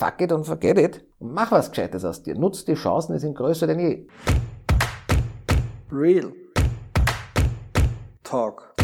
fuck it und forget it und mach was Gescheites aus dir. Nutz die Chancen, die sind größer denn je. Real Talk.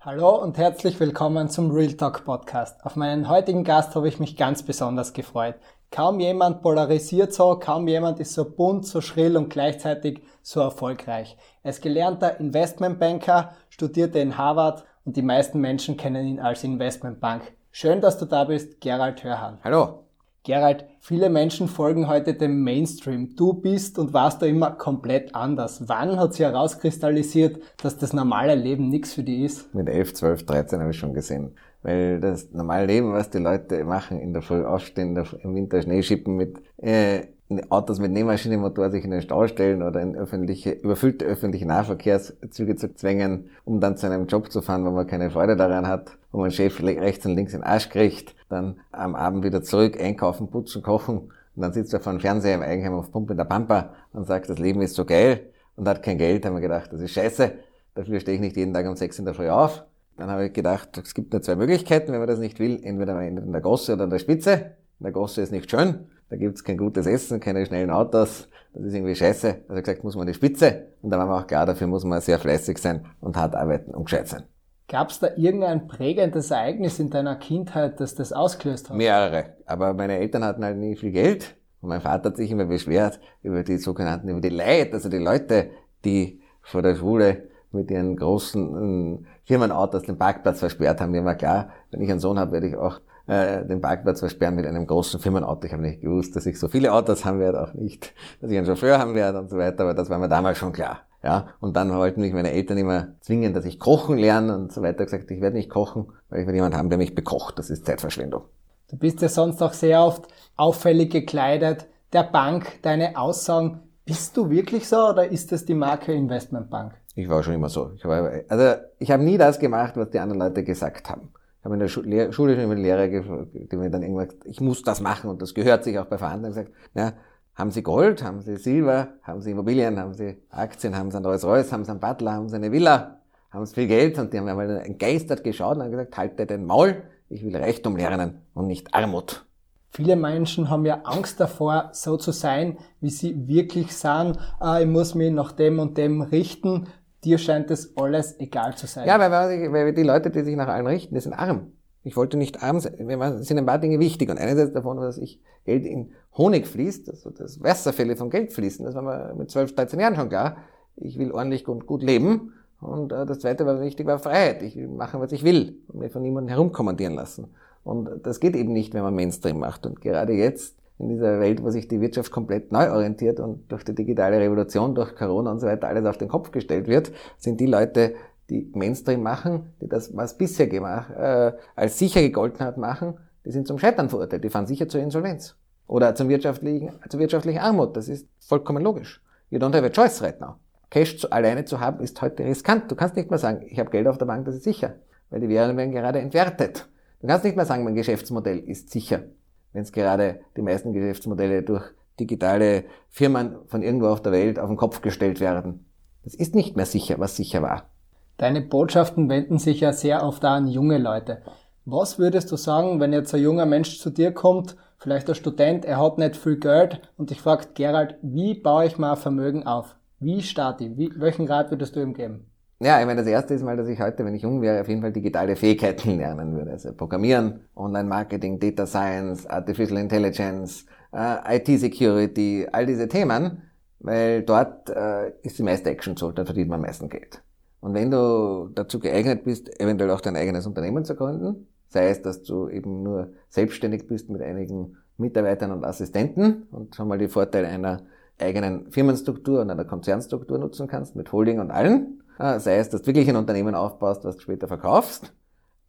Hallo und herzlich willkommen zum Real Talk Podcast. Auf meinen heutigen Gast habe ich mich ganz besonders gefreut. Kaum jemand polarisiert so, kaum jemand ist so bunt, so schrill und gleichzeitig so erfolgreich. Er ist gelernter Investmentbanker, studierte in Harvard und die meisten Menschen kennen ihn als Investmentbank. Schön, dass du da bist, Gerald Hörhan. Hallo. Gerald, viele Menschen folgen heute dem Mainstream. Du bist und warst da immer komplett anders. Wann hat sich herauskristallisiert, dass das normale Leben nichts für dich ist? Mit 11, 12, 13 habe ich schon gesehen. Weil das normale Leben, was die Leute machen, in der Früh aufstehen, im Winter Schnee schippen mit äh, Autos mit Nähmaschinenmotor sich in den Stau stellen oder in öffentliche, überfüllte öffentliche Nahverkehrszüge zu zwängen, um dann zu einem Job zu fahren, wo man keine Freude daran hat, wo man Chef rechts und links in den Arsch kriegt, dann am Abend wieder zurück, einkaufen, putzen, kochen und dann sitzt er vor dem Fernseher im Eigenheim auf Pumpe in der Pampa und sagt, das Leben ist so geil und hat kein Geld, haben wir gedacht, das ist scheiße, dafür stehe ich nicht jeden Tag um sechs in der Früh auf. Dann habe ich gedacht, es gibt nur zwei Möglichkeiten, wenn man das nicht will, entweder man endet in der Gosse oder an der Spitze. In der Gosse ist nicht schön, da gibt's kein gutes Essen, keine schnellen Autos, das ist irgendwie scheiße. Also gesagt, muss man die Spitze. Und da war mir auch klar, dafür muss man sehr fleißig sein und hart arbeiten und gescheit sein. Gab's da irgendein prägendes Ereignis in deiner Kindheit, das das ausgelöst hat? Mehrere. Aber meine Eltern hatten halt nie viel Geld. Und mein Vater hat sich immer beschwert über die sogenannten, über die Leute, also die Leute, die vor der Schule mit ihren großen äh, Firmenautos den Parkplatz versperrt haben. Mir war klar, wenn ich einen Sohn habe, werde ich auch äh, den Parkplatz versperren mit einem großen Firmenauto. Ich habe nicht gewusst, dass ich so viele Autos haben werde, auch nicht, dass ich einen Chauffeur haben werde und so weiter, aber das war mir damals schon klar. Ja, und dann wollten mich meine Eltern immer zwingen, dass ich kochen lerne und so weiter. gesagt, ich werde nicht kochen, weil ich will jemanden haben, der mich bekocht. Das ist Zeitverschwendung. Du bist ja sonst auch sehr oft auffällig gekleidet. Der Bank, deine Aussagen, bist du wirklich so oder ist das die Marke Investmentbank? Ich war schon immer so. Ich war, also ich habe nie das gemacht, was die anderen Leute gesagt haben. Ich habe in der Schule, schon mit Lehrer, die mir dann irgendwann gesagt, ich muss das machen und das gehört sich auch bei Verhandlungen gesagt, ja, haben Sie Gold, haben Sie Silber, haben Sie Immobilien, haben Sie Aktien, haben Sie ein Rolls-Royce, haben Sie einen Butler, haben Sie eine Villa, haben Sie viel Geld und die haben einmal entgeistert geschaut und haben gesagt, halte den Maul, ich will Reichtum lernen und nicht Armut. Viele Menschen haben ja Angst davor, so zu sein, wie sie wirklich sind. Ah, ich muss mich nach dem und dem richten dir scheint das alles egal zu sein. Ja, weil, weil die Leute, die sich nach allen richten, die sind arm. Ich wollte nicht arm sein. Mir sind ein paar Dinge wichtig. Und einerseits davon, dass ich Geld in Honig fließt, also das Wasserfälle von Geld fließen. Das war mir mit 12, 13 Jahren schon klar. Ich will ordentlich und gut leben. Und äh, das zweite, was wichtig war, Freiheit. Ich will machen, was ich will und mich von niemandem herumkommandieren lassen. Und das geht eben nicht, wenn man Mainstream macht. Und gerade jetzt in dieser Welt, wo sich die Wirtschaft komplett neu orientiert und durch die digitale Revolution, durch Corona und so weiter alles auf den Kopf gestellt wird, sind die Leute, die Mainstream machen, die das, was bisher gemacht, äh, als sicher gegolten hat, machen, die sind zum Scheitern verurteilt. Die fahren sicher zur Insolvenz. Oder zum wirtschaftlichen, zur wirtschaftlichen Armut. Das ist vollkommen logisch. You don't have a choice right now. Cash zu, alleine zu haben, ist heute riskant. Du kannst nicht mehr sagen, ich habe Geld auf der Bank, das ist sicher. Weil die Währungen werden gerade entwertet. Du kannst nicht mehr sagen, mein Geschäftsmodell ist sicher wenn es gerade die meisten Geschäftsmodelle durch digitale Firmen von irgendwo auf der Welt auf den Kopf gestellt werden. Das ist nicht mehr sicher, was sicher war. Deine Botschaften wenden sich ja sehr oft an junge Leute. Was würdest du sagen, wenn jetzt ein junger Mensch zu dir kommt, vielleicht ein Student, er hat nicht viel Geld und dich fragt, Gerald, wie baue ich mal Vermögen auf? Wie starte ich? Wie, welchen Rat würdest du ihm geben? Ja, ich meine, das erste ist mal, dass ich heute, wenn ich jung wäre, auf jeden Fall digitale Fähigkeiten lernen würde. Also Programmieren, Online-Marketing, Data Science, Artificial Intelligence, äh, IT-Security, all diese Themen, weil dort äh, ist die meiste Action so, da verdient man am meisten Geld. Und wenn du dazu geeignet bist, eventuell auch dein eigenes Unternehmen zu gründen, sei es, dass du eben nur selbstständig bist mit einigen Mitarbeitern und Assistenten und schon mal die Vorteile einer eigenen Firmenstruktur und einer Konzernstruktur nutzen kannst, mit Holding und allen, sei es, dass du wirklich ein Unternehmen aufbaust, was du später verkaufst,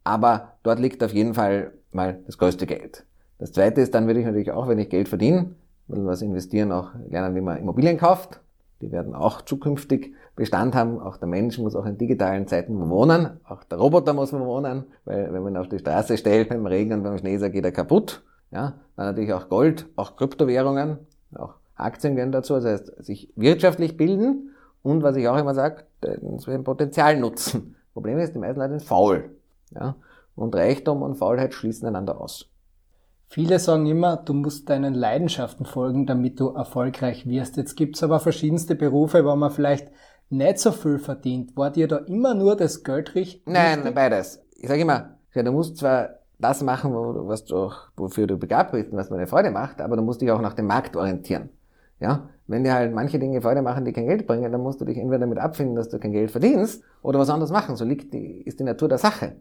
aber dort liegt auf jeden Fall mal das größte Geld. Das zweite ist, dann würde ich natürlich auch, wenn ich Geld verdiene, will was investieren, auch lernen, wie man Immobilien kauft. Die werden auch zukünftig Bestand haben. Auch der Mensch muss auch in digitalen Zeiten wohnen. Auch der Roboter muss wohnen, weil wenn man ihn auf die Straße stellt beim Regen und beim Schnee, geht er kaputt. Ja, dann natürlich auch Gold, auch Kryptowährungen, auch Aktien gehören dazu. Das heißt, sich wirtschaftlich bilden und was ich auch immer sage, das Potenzial nutzen. Problem ist, die meisten Leute sind faul. Ja? Und Reichtum und Faulheit schließen einander aus. Viele sagen immer, du musst deinen Leidenschaften folgen, damit du erfolgreich wirst. Jetzt gibt's aber verschiedenste Berufe, wo man vielleicht nicht so viel verdient. War dir da immer nur das Geld richtig? Nein, beides. Ich sage immer, ja, du musst zwar das machen, was du wofür du begabt bist und was dir Freude macht, aber du musst dich auch nach dem Markt orientieren. Ja, wenn dir halt manche Dinge Freude machen, die kein Geld bringen, dann musst du dich entweder damit abfinden, dass du kein Geld verdienst oder was anderes machen. So liegt die, ist die Natur der Sache.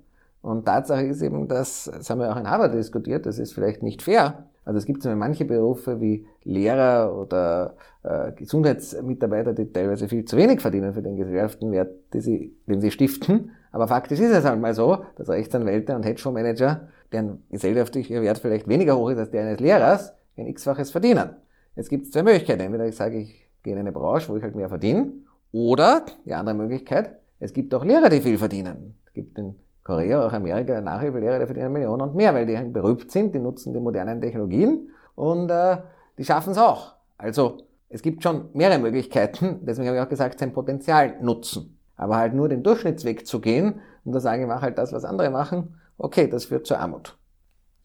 Und Tatsache ist eben, dass, das haben wir auch in Harvard diskutiert, das ist vielleicht nicht fair. Also es gibt manche Berufe wie Lehrer oder äh, Gesundheitsmitarbeiter, die teilweise viel zu wenig verdienen für den Gesellschaftenwert, die sie, den sie stiften. Aber faktisch ist es halt mal so, dass Rechtsanwälte und Hedgefondsmanager, deren gesellschaftlicher Wert vielleicht weniger hoch ist als der eines Lehrers, ein x-faches verdienen. Jetzt gibt es zwei Möglichkeiten. Entweder ich sage, ich gehe in eine Branche, wo ich halt mehr verdiene, oder die andere Möglichkeit, es gibt auch Lehrer, die viel verdienen. Es gibt in Korea, auch Amerika, Nachhilfelehrer, die verdienen Millionen und mehr, weil die halt berühmt sind, die nutzen die modernen Technologien und äh, die schaffen es auch. Also es gibt schon mehrere Möglichkeiten, deswegen habe ich auch gesagt, sein Potenzial nutzen. Aber halt nur den Durchschnittsweg zu gehen und da sage ich, mach halt das, was andere machen, okay, das führt zur Armut.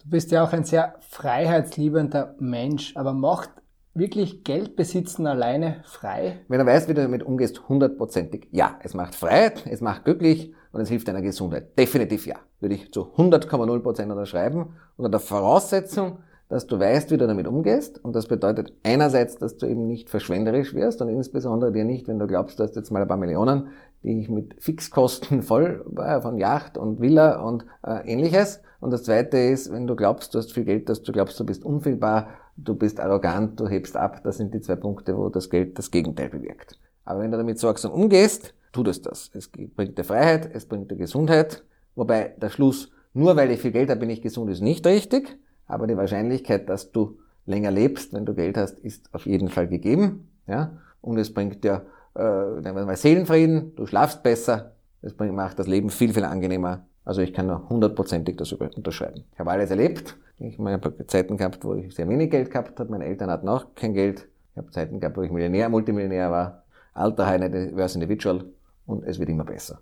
Du bist ja auch ein sehr freiheitsliebender Mensch, aber macht wirklich Geld besitzen alleine frei? Wenn du weißt, wie du damit umgehst, hundertprozentig ja. Es macht Freiheit, es macht glücklich und es hilft deiner Gesundheit. Definitiv ja. Würde ich zu 100,0% unterschreiben. Unter der Voraussetzung, dass du weißt, wie du damit umgehst. Und das bedeutet einerseits, dass du eben nicht verschwenderisch wirst und insbesondere dir nicht, wenn du glaubst, du hast jetzt mal ein paar Millionen, die ich mit Fixkosten voll war, von Yacht und Villa und äh, ähnliches. Und das zweite ist, wenn du glaubst, du hast viel Geld, dass du glaubst, du bist unfehlbar, du bist arrogant, du hebst ab. Das sind die zwei Punkte, wo das Geld das Gegenteil bewirkt. Aber wenn du damit sorgsam umgehst, tut es das. Es bringt dir Freiheit, es bringt dir Gesundheit. Wobei der Schluss, nur weil ich viel Geld habe, bin ich gesund, ist nicht richtig. Aber die Wahrscheinlichkeit, dass du länger lebst, wenn du Geld hast, ist auf jeden Fall gegeben. Ja? Und es bringt dir äh, mal Seelenfrieden, du schlafst besser, es bringt, macht das Leben viel, viel angenehmer. Also ich kann nur hundertprozentig das unterschreiben. Ich habe alles erlebt. Ich habe Zeiten gehabt, wo ich sehr wenig Geld gehabt habe. Meine Eltern hatten auch kein Geld. Ich habe Zeiten gehabt, wo ich Millionär, Multimillionär war. Alter High Net Individual. Und es wird immer besser.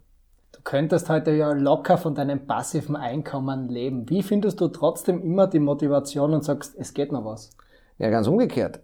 Du könntest heute ja locker von deinem passiven Einkommen leben. Wie findest du trotzdem immer die Motivation und sagst, es geht noch was? Ja, ganz umgekehrt.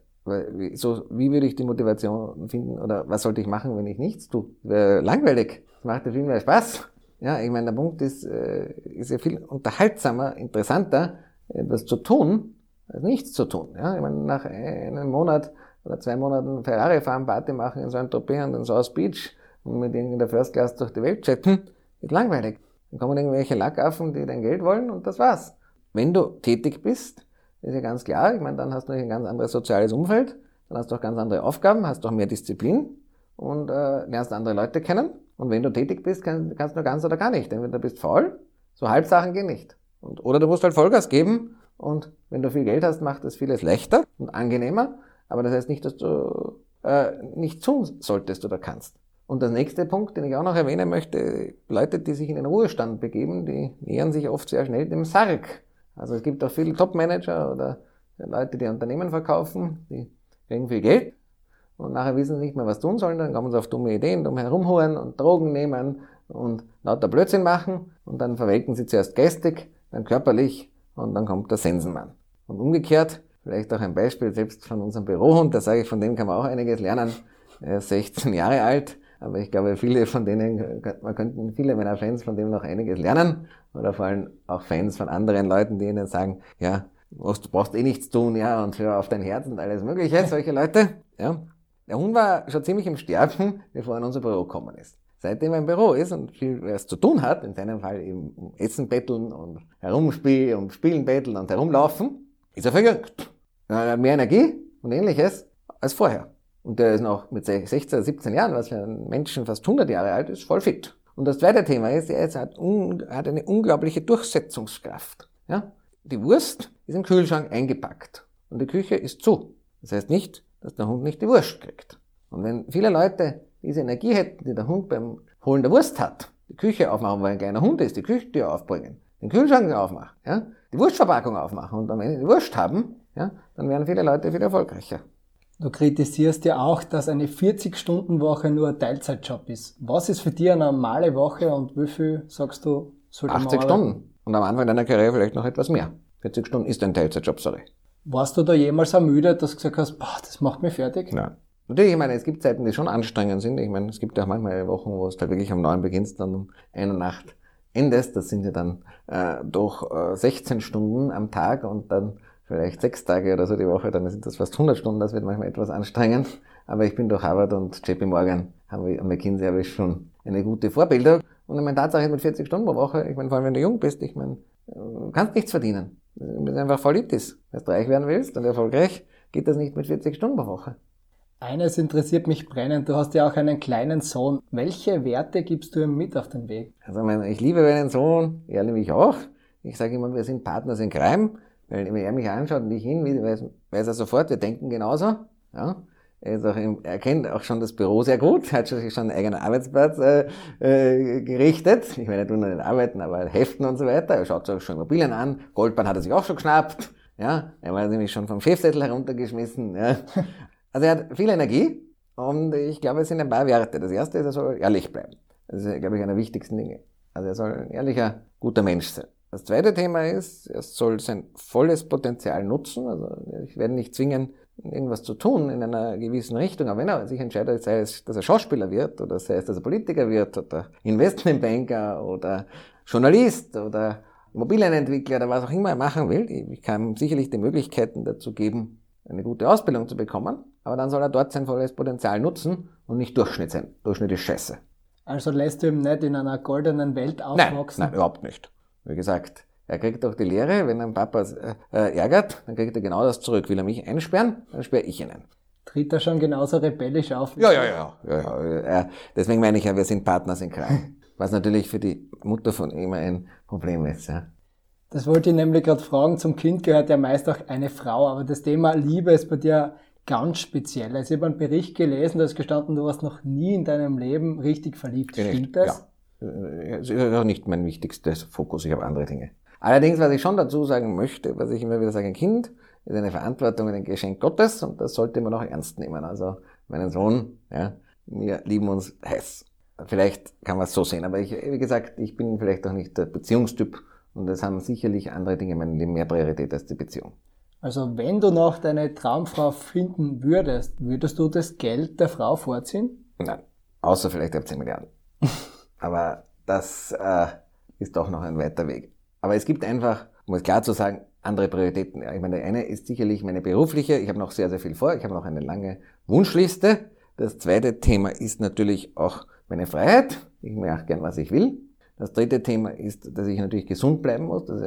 So, wie würde ich die Motivation finden oder was sollte ich machen, wenn ich nichts tue? Langweilig. Das macht ja viel mehr Spaß. Ja, ich meine, der Punkt ist, äh, ist ja viel unterhaltsamer, interessanter, etwas zu tun, als nichts zu tun. Ja, ich meine, nach einem Monat oder zwei Monaten Ferrari fahren, Party machen in so einem Tropez und in South Beach und mit in der First Class durch die Welt chatten, wird langweilig. Dann kommen irgendwelche Lackaffen, die dein Geld wollen und das war's. Wenn du tätig bist, ist ja ganz klar, ich meine, dann hast du ein ganz anderes soziales Umfeld, dann hast du auch ganz andere Aufgaben, hast auch mehr Disziplin und äh, lernst andere Leute kennen. Und wenn du tätig bist, kann, kannst du ganz oder gar nicht. Entweder du bist faul, so Halbsachen gehen nicht. Und, oder du musst halt Vollgas geben und wenn du viel Geld hast, macht das vieles leichter und angenehmer. Aber das heißt nicht, dass du äh, nicht tun solltest oder kannst. Und der nächste Punkt, den ich auch noch erwähnen möchte, Leute, die sich in den Ruhestand begeben, die nähern sich oft sehr schnell dem Sarg. Also es gibt auch viele Top-Manager oder Leute, die Unternehmen verkaufen, die kriegen viel Geld und nachher wissen sie nicht mehr, was tun sollen, dann kommen sie auf dumme Ideen, dumm herumhuren und Drogen nehmen und lauter Blödsinn machen und dann verwelken sie zuerst geistig, dann körperlich und dann kommt der Sensenmann. Und umgekehrt, vielleicht auch ein Beispiel selbst von unserem Bürohund, da sage ich, von dem kann man auch einiges lernen. Er ist 16 Jahre alt, aber ich glaube, viele von denen, man könnten viele meiner Fans von dem noch einiges lernen. Oder vor allem auch Fans von anderen Leuten, die ihnen sagen, ja, du brauchst eh nichts tun, ja, und hör auf dein Herz und alles Mögliche, solche Leute, ja. Der Hund war schon ziemlich im Sterben, bevor er in unser Büro gekommen ist. Seitdem er im Büro ist und viel was zu tun hat, in seinem Fall eben um Essen betteln und herumspielen und Spielen betteln und herumlaufen, ist er verjüngt. Er hat mehr Energie und ähnliches als vorher. Und der ist noch mit 16, 17 Jahren, was für einen Menschen fast 100 Jahre alt ist, voll fit. Und das zweite Thema ist, er hat, hat eine unglaubliche Durchsetzungskraft. Ja? Die Wurst ist im Kühlschrank eingepackt und die Küche ist zu. Das heißt nicht, dass der Hund nicht die Wurst kriegt. Und wenn viele Leute diese Energie hätten, die der Hund beim Holen der Wurst hat, die Küche aufmachen, weil ein kleiner Hund ist, die Küchentür aufbringen, den Kühlschrank aufmachen, ja, die Wurstverpackung aufmachen und am Ende die Wurst haben, ja, dann wären viele Leute viel erfolgreicher. Du kritisierst ja auch, dass eine 40-Stunden-Woche nur ein Teilzeitjob ist. Was ist für dich eine normale Woche und wie viel sagst du, sollte 80 Stunden. Und am Anfang deiner Karriere vielleicht noch etwas mehr. 40 Stunden ist ein Teilzeitjob, sorry. Warst du da jemals ermüdet, dass du gesagt hast, boah, das macht mich fertig? Nein. Natürlich, ich meine, es gibt Zeiten, die schon anstrengend sind. Ich meine, es gibt ja auch manchmal Wochen, wo es halt wirklich um neun beginnst, dann um eine Nacht endest. Das sind ja dann äh, doch äh, 16 Stunden am Tag und dann vielleicht sechs Tage oder so die Woche, dann sind das fast 100 Stunden. Das wird manchmal etwas anstrengend. Aber ich bin durch Harvard und JP Morgan, habe ich, McKinsey habe ich schon eine gute Vorbildung. Und ich meine, Tatsache mit 40 Stunden pro Woche, ich meine, vor allem wenn du jung bist, ich meine, du kannst nichts verdienen. Wenn du einfach voll ist. Wenn du reich werden willst und erfolgreich, geht das nicht mit 40 Stunden pro Woche. Eines interessiert mich brennend. Du hast ja auch einen kleinen Sohn. Welche Werte gibst du ihm mit auf den Weg? Also ich liebe meinen Sohn, er liebe ich auch. Ich sage immer, wir sind Partners in Crime, wenn er mich anschaut und ich ihn, weiß, weiß er sofort, wir denken genauso. Ja? Er, auch im, er kennt auch schon das Büro sehr gut, hat sich schon einen eigenen Arbeitsplatz äh, äh, gerichtet. Ich meine, er tut noch nicht arbeiten, aber Heften und so weiter. Er schaut sich auch schon Immobilien an. Goldbahn hat er sich auch schon geschnappt. Ja, er war nämlich schon vom Chefzettel heruntergeschmissen. Ja. Also er hat viel Energie und ich glaube, es sind ein paar Werte. Das erste ist, er soll ehrlich bleiben. Das ist, glaube ich, einer der wichtigsten Dinge. Also er soll ein ehrlicher, guter Mensch sein. Das zweite Thema ist, er soll sein volles Potenzial nutzen. Also ich werde nicht zwingen, irgendwas zu tun in einer gewissen Richtung. Aber wenn er sich entscheidet, sei es, dass er Schauspieler wird oder sei es, dass er Politiker wird oder Investmentbanker oder Journalist oder Immobilienentwickler oder was auch immer er machen will, ich kann ihm sicherlich die Möglichkeiten dazu geben, eine gute Ausbildung zu bekommen, aber dann soll er dort sein volles Potenzial nutzen und nicht Durchschnitt sein. Durchschnitt ist scheiße. Also lässt du ihm nicht in einer goldenen Welt aufwachsen? Nein, nein überhaupt nicht. Wie gesagt, er kriegt auch die Lehre, wenn ein Papa äh, ärgert, dann kriegt er genau das zurück. Will er mich einsperren, dann sperre ich ihn ein. Tritt er schon genauso rebellisch auf? Ja, ja, ja, ja, ja. Deswegen meine ich ja, wir sind Partners in Crime. Was natürlich für die Mutter von ihm ein Problem ist. Ja. Das wollte ich nämlich gerade fragen. Zum Kind gehört ja meist auch eine Frau, aber das Thema Liebe ist bei dir ganz speziell. Also ich habe einen Bericht gelesen, da ist gestanden, du warst noch nie in deinem Leben richtig verliebt. Stimmt nicht. das? Ja. Das ist auch nicht mein wichtigstes Fokus. Ich habe andere Dinge. Allerdings, was ich schon dazu sagen möchte, was ich immer wieder sage, ein Kind ist eine Verantwortung und ein Geschenk Gottes und das sollte man auch ernst nehmen. Also meinen Sohn, ja, wir lieben uns heiß. Vielleicht kann man es so sehen, aber ich, wie gesagt, ich bin vielleicht auch nicht der Beziehungstyp und es haben sicherlich andere Dinge in meinem Leben mehr Priorität als die Beziehung. Also wenn du noch deine Traumfrau finden würdest, würdest du das Geld der Frau vorziehen? Nein, außer vielleicht ab 10 Milliarden. aber das äh, ist doch noch ein weiter Weg. Aber es gibt einfach, um es klar zu sagen, andere Prioritäten. Ich meine, der eine ist sicherlich meine berufliche. Ich habe noch sehr, sehr viel vor. Ich habe noch eine lange Wunschliste. Das zweite Thema ist natürlich auch meine Freiheit. Ich mache gern, was ich will. Das dritte Thema ist, dass ich natürlich gesund bleiben muss. Das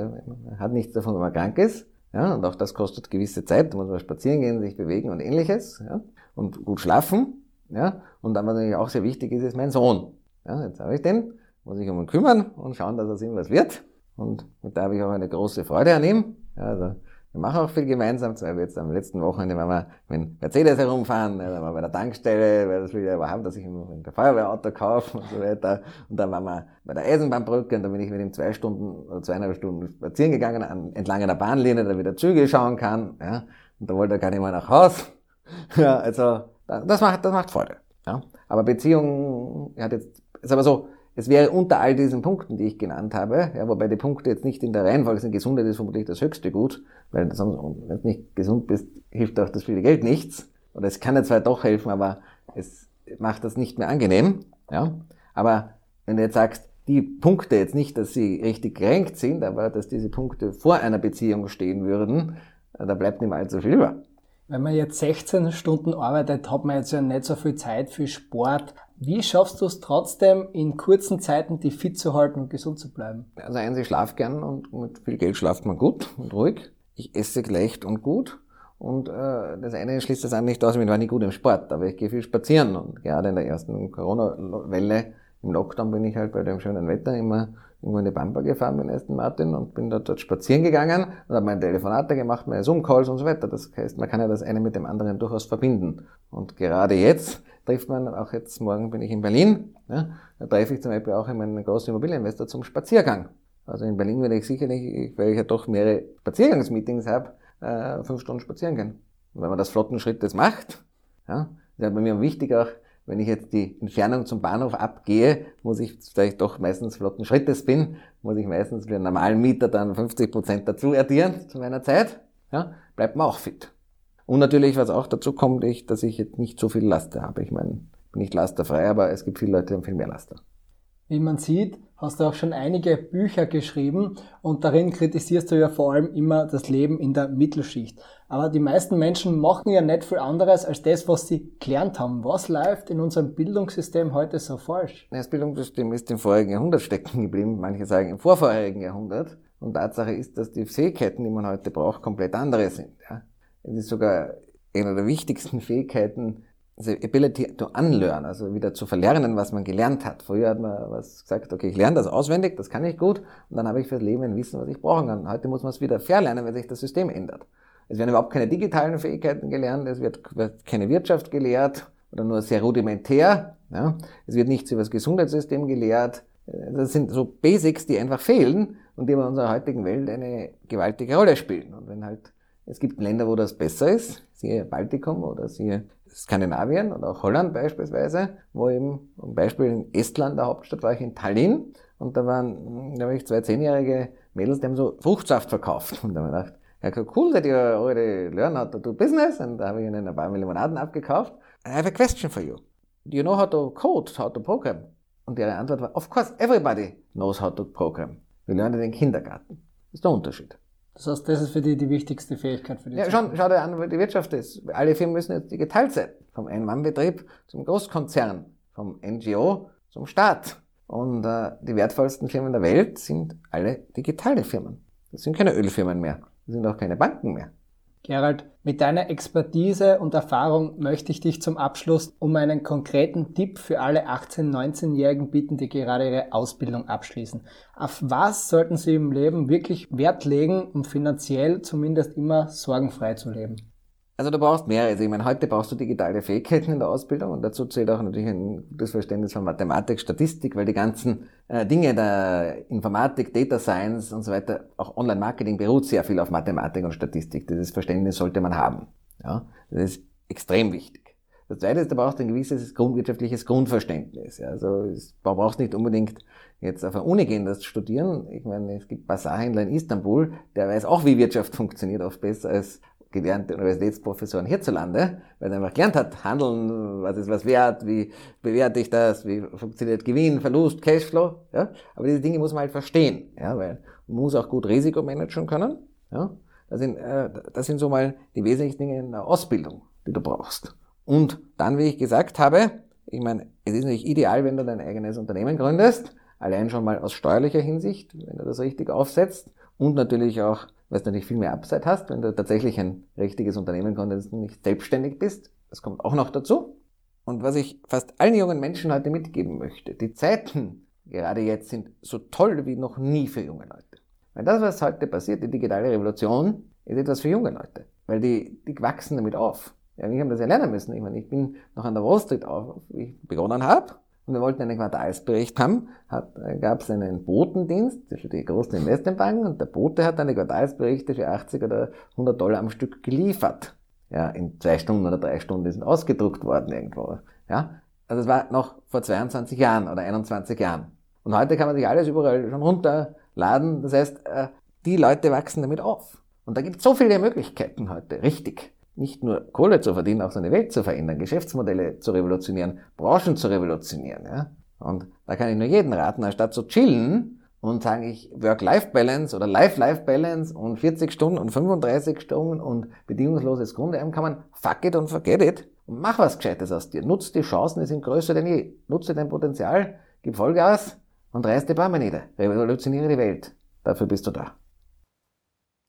hat nichts davon, wenn man krank ist. Ja, und auch das kostet gewisse Zeit. Da muss man spazieren gehen, sich bewegen und ähnliches. Ja, und gut schlafen. Ja, und dann, was natürlich auch sehr wichtig ist, ist mein Sohn. Ja, jetzt habe ich den, muss ich um ihn kümmern und schauen, dass er ihm was wird. Und, und da habe ich auch eine große Freude an ihm. Ja, also wir machen auch viel gemeinsam. Zum Beispiel jetzt am letzten Wochenende waren wir mit Mercedes herumfahren, dann waren wir bei der Tankstelle, weil das will ich ja haben, dass ich ein Feuerwehrauto kaufe und so weiter. Und dann waren wir bei der Eisenbahnbrücke und dann bin ich mit ihm zwei Stunden oder zweieinhalb Stunden spazieren gegangen an, entlang einer Bahnlinie, da wieder Züge schauen kann. Ja. Und da wollte er gar nicht mehr nach Haus. Ja, also das macht, das macht Freude. Ja. Aber Beziehung hat jetzt, ist aber so, es wäre unter all diesen Punkten, die ich genannt habe, ja, wobei die Punkte jetzt nicht in der Reihenfolge sind, Gesundheit ist vermutlich das höchste Gut, weil sonst, wenn du nicht gesund bist, hilft auch das viele Geld nichts. Oder es kann ja zwar doch helfen, aber es macht das nicht mehr angenehm. Ja? Aber wenn du jetzt sagst, die Punkte jetzt nicht, dass sie richtig gerenkt sind, aber dass diese Punkte vor einer Beziehung stehen würden, da bleibt nicht mehr allzu viel über. Wenn man jetzt 16 Stunden arbeitet, hat man jetzt ja nicht so viel Zeit für Sport. Wie schaffst du es trotzdem, in kurzen Zeiten die fit zu halten und gesund zu bleiben? Also eins, ich schlafe gern und mit viel Geld schlaft man gut und ruhig. Ich esse leicht und gut. Und äh, das eine schließt das andere nicht aus, ich war nicht gut im Sport, aber ich gehe viel spazieren. Und gerade in der ersten Corona-Welle im Lockdown bin ich halt bei dem schönen Wetter immer irgendwo in die Pampa gefahren mit Aston Martin und bin dort, dort spazieren gegangen und habe meine Telefonate gemacht, meine Zoom-Calls und so weiter. Das heißt, man kann ja das eine mit dem anderen durchaus verbinden. Und gerade jetzt trifft man, auch jetzt morgen bin ich in Berlin, ja, da treffe ich zum Beispiel auch einen großen Immobilieninvestor zum Spaziergang. Also in Berlin werde ich sicherlich, weil ich ja doch mehrere Spaziergangsmeetings habe, äh, fünf Stunden spazieren gehen. Und wenn man das flotten Schrittes macht, ja, ist ja bei mir wichtig auch, wenn ich jetzt die Entfernung zum Bahnhof abgehe, muss ich, da ich doch meistens flotten Schrittes bin, muss ich meistens für einen normalen Mieter dann 50 Prozent dazu addieren zu meiner Zeit. Ja, bleibt man auch fit. Und natürlich, was auch dazu kommt, ich, dass ich jetzt nicht so viel Laster habe. Ich meine, bin nicht lasterfrei, aber es gibt viele Leute, die haben viel mehr Laster. Wie man sieht, hast du auch schon einige Bücher geschrieben und darin kritisierst du ja vor allem immer das Leben in der Mittelschicht. Aber die meisten Menschen machen ja nicht viel anderes als das, was sie gelernt haben. Was läuft in unserem Bildungssystem heute so falsch? Das Bildungssystem ist im vorigen Jahrhundert stecken geblieben, manche sagen im vorvorigen Jahrhundert. Und Tatsache ist, dass die Fähigkeiten, die man heute braucht, komplett andere sind. Ja? Es ist sogar eine der wichtigsten Fähigkeiten, also Ability to unlearn, also wieder zu verlernen, was man gelernt hat. Früher hat man was gesagt, okay, ich lerne das auswendig, das kann ich gut, und dann habe ich fürs Leben ein Wissen, was ich brauchen kann. Heute muss man es wieder verlernen, weil sich das System ändert. Es werden überhaupt keine digitalen Fähigkeiten gelernt, es wird, wird keine Wirtschaft gelehrt oder nur sehr rudimentär. Ja. Es wird nichts über das Gesundheitssystem gelehrt. Das sind so Basics, die einfach fehlen und die in unserer heutigen Welt eine gewaltige Rolle spielen. Und wenn halt, es gibt Länder, wo das besser ist, siehe Baltikum oder siehe Skandinavien oder auch Holland beispielsweise, wo eben, zum Beispiel in Estland, der Hauptstadt, war ich in Tallinn und da waren, habe ich zwei zehnjährige Mädels, die haben so Fruchtsaft verkauft. Und da habe ich gedacht, ja, cool that you already learn how to do business. Und da habe ich ihnen ein paar Limonaden abgekauft. I have a question for you. Do you know how to code, how to program? Und ihre Antwort war, of course, everybody knows how to program. Wir lernen den Kindergarten. Das ist der Unterschied. Das heißt, das ist für die die wichtigste Fähigkeit für die Ja, schon, schau dir an, wie die Wirtschaft ist. Alle Firmen müssen jetzt digital sein. Vom Ein-Mann-Betrieb zum Großkonzern, vom NGO zum Staat. Und äh, die wertvollsten Firmen der Welt sind alle digitale Firmen. Das sind keine Ölfirmen mehr. Das sind auch keine Banken mehr. Gerald, mit deiner Expertise und Erfahrung möchte ich dich zum Abschluss um einen konkreten Tipp für alle 18-, 19-Jährigen bitten, die gerade ihre Ausbildung abschließen. Auf was sollten sie im Leben wirklich Wert legen, um finanziell zumindest immer sorgenfrei zu leben? Also du brauchst mehrere. Also ich meine, heute brauchst du digitale Fähigkeiten in der Ausbildung und dazu zählt auch natürlich ein gutes Verständnis von Mathematik, Statistik, weil die ganzen äh, Dinge der Informatik, Data Science und so weiter, auch Online-Marketing beruht sehr viel auf Mathematik und Statistik. Dieses Verständnis sollte man haben. Ja, das ist extrem wichtig. Das Zweite ist, du brauchst ein gewisses grundwirtschaftliches Grundverständnis. Ja, also du brauchst nicht unbedingt jetzt auf eine Uni gehen, das studieren. Ich meine, es gibt Basarhändler in Istanbul, der weiß auch, wie Wirtschaft funktioniert, oft besser als gelernte Universitätsprofessoren hierzulande, weil er einfach gelernt hat, handeln, was ist was wert, wie bewerte ich das, wie funktioniert Gewinn, Verlust, Cashflow, ja. Aber diese Dinge muss man halt verstehen, ja, weil man muss auch gut Risiko managen können, ja. Das sind, äh, das sind so mal die wesentlichen Dinge in der Ausbildung, die du brauchst. Und dann, wie ich gesagt habe, ich meine, es ist natürlich ideal, wenn du dein eigenes Unternehmen gründest, allein schon mal aus steuerlicher Hinsicht, wenn du das richtig aufsetzt und natürlich auch weil du natürlich viel mehr Upside hast, wenn du tatsächlich ein richtiges Unternehmen gründest und nicht selbstständig bist. Das kommt auch noch dazu. Und was ich fast allen jungen Menschen heute mitgeben möchte, die Zeiten gerade jetzt sind so toll wie noch nie für junge Leute. Weil das, was heute passiert, die digitale Revolution, ist etwas für junge Leute. Weil die, die wachsen damit auf. Ja, wir haben das ja lernen müssen. Ich meine, ich bin noch an der Wall Street auf, wie ich begonnen habe und wir wollten einen Quartalsbericht haben, äh, gab es einen Botendienst für die großen Investmentbanken und der Bote hat eine Quartalsberichte für 80 oder 100 Dollar am Stück geliefert. Ja, in zwei Stunden oder drei Stunden sind ausgedruckt worden irgendwo. Ja, also es war noch vor 22 Jahren oder 21 Jahren. Und heute kann man sich alles überall schon runterladen. Das heißt, äh, die Leute wachsen damit auf. Und da gibt es so viele Möglichkeiten heute, richtig nicht nur Kohle zu verdienen, auch seine Welt zu verändern, Geschäftsmodelle zu revolutionieren, Branchen zu revolutionieren. Ja? Und da kann ich nur jeden raten, anstatt zu chillen und sagen ich Work-Life-Balance oder Life-Life-Balance und 40 Stunden und 35 Stunden und bedingungsloses Grundeinkommen, fuck it und forget it und mach was Gescheites aus dir. Nutz die Chancen, die sind größer denn je. Nutze dein Potenzial, gib Vollgas und reiß die Bäume nieder. Revolutioniere die Welt. Dafür bist du da.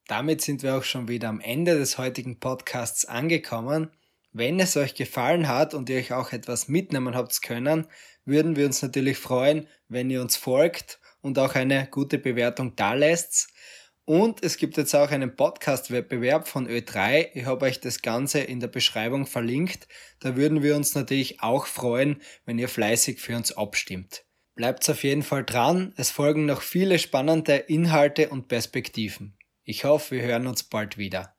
Damit sind wir auch schon wieder am Ende des heutigen Podcasts angekommen. Wenn es euch gefallen hat und ihr euch auch etwas mitnehmen habt können, würden wir uns natürlich freuen, wenn ihr uns folgt und auch eine gute Bewertung da lässt. Und es gibt jetzt auch einen Podcast-Wettbewerb von Ö3. Ich habe euch das Ganze in der Beschreibung verlinkt. Da würden wir uns natürlich auch freuen, wenn ihr fleißig für uns abstimmt. Bleibt auf jeden Fall dran. Es folgen noch viele spannende Inhalte und Perspektiven. Ich hoffe, wir hören uns bald wieder.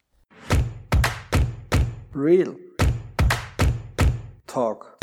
Real Talk